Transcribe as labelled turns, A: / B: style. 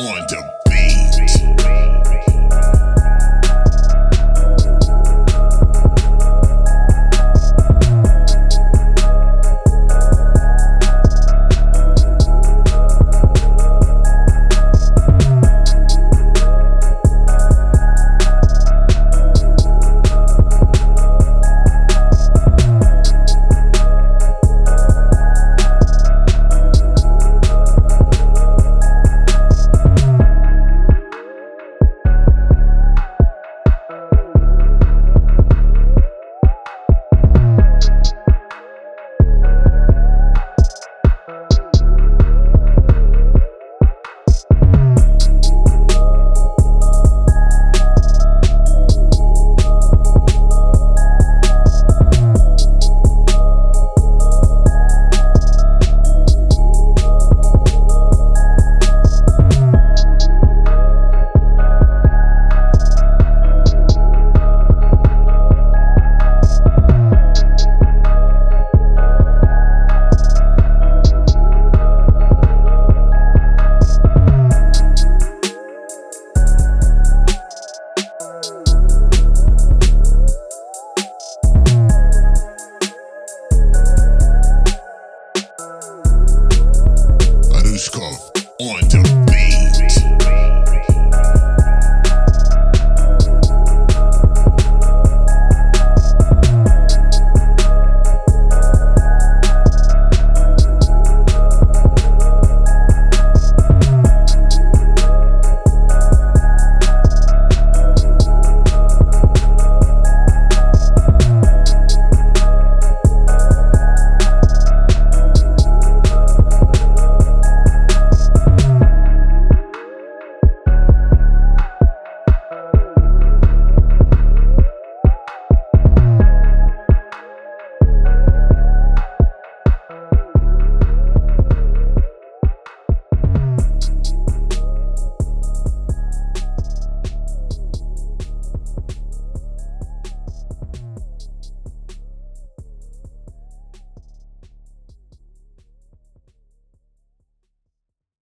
A: on Welcome on to be.